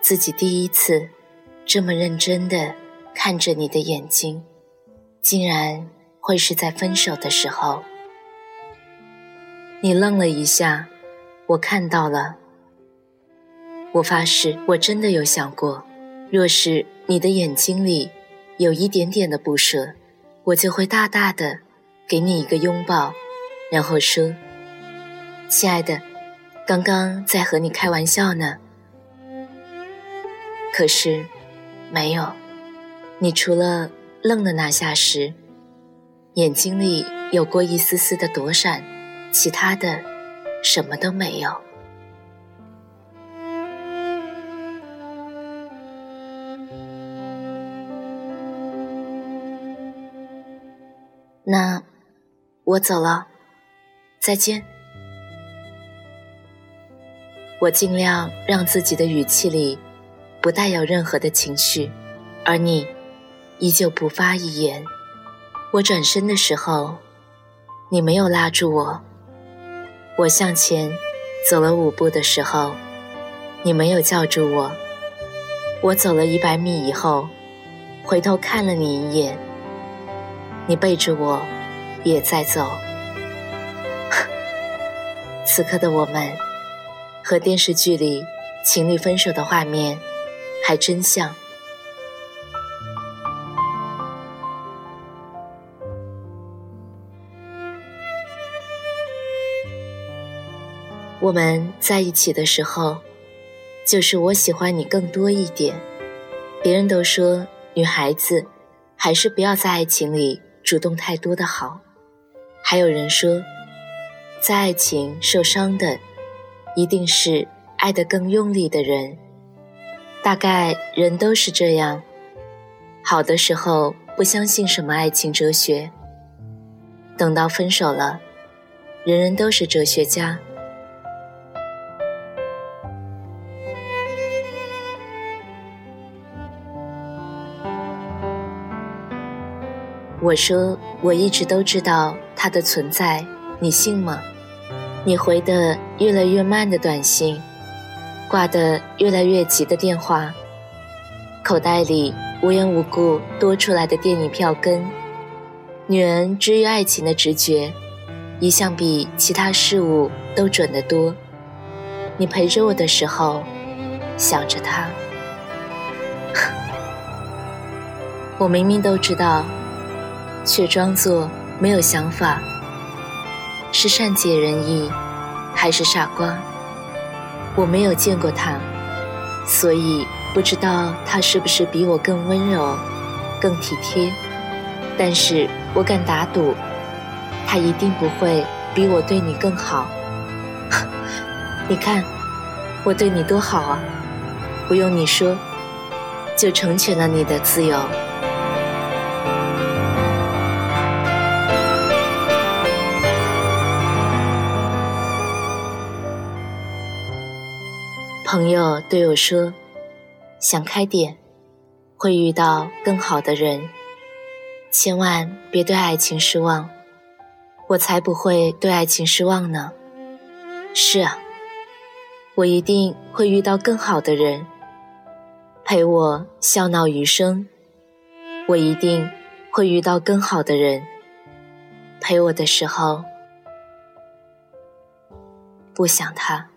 自己第一次这么认真的看着你的眼睛，竟然会是在分手的时候。你愣了一下，我看到了。我发誓，我真的有想过，若是你的眼睛里有一点点的不舍，我就会大大的给你一个拥抱，然后说：“亲爱的。”刚刚在和你开玩笑呢，可是没有。你除了愣的那下时，眼睛里有过一丝丝的躲闪，其他的什么都没有。那我走了，再见。我尽量让自己的语气里不带有任何的情绪，而你依旧不发一言。我转身的时候，你没有拉住我；我向前走了五步的时候，你没有叫住我；我走了一百米以后，回头看了你一眼，你背着我也在走。此刻的我们。和电视剧里情侣分手的画面还真像。我们在一起的时候，就是我喜欢你更多一点。别人都说女孩子还是不要在爱情里主动太多的好，还有人说，在爱情受伤的。一定是爱得更用力的人，大概人都是这样。好的时候不相信什么爱情哲学，等到分手了，人人都是哲学家。我说我一直都知道他的存在，你信吗？你回的越来越慢的短信，挂的越来越急的电话，口袋里无缘无故多出来的电影票根，女人之于爱情的直觉，一向比其他事物都准得多。你陪着我的时候，想着他，我明明都知道，却装作没有想法。是善解人意，还是傻瓜？我没有见过他，所以不知道他是不是比我更温柔、更体贴。但是我敢打赌，他一定不会比我对你更好。你看，我对你多好啊！不用你说，就成全了你的自由。朋友对我说：“想开点，会遇到更好的人，千万别对爱情失望。”我才不会对爱情失望呢。是啊，我一定会遇到更好的人，陪我笑闹余生。我一定会遇到更好的人，陪我的时候不想他。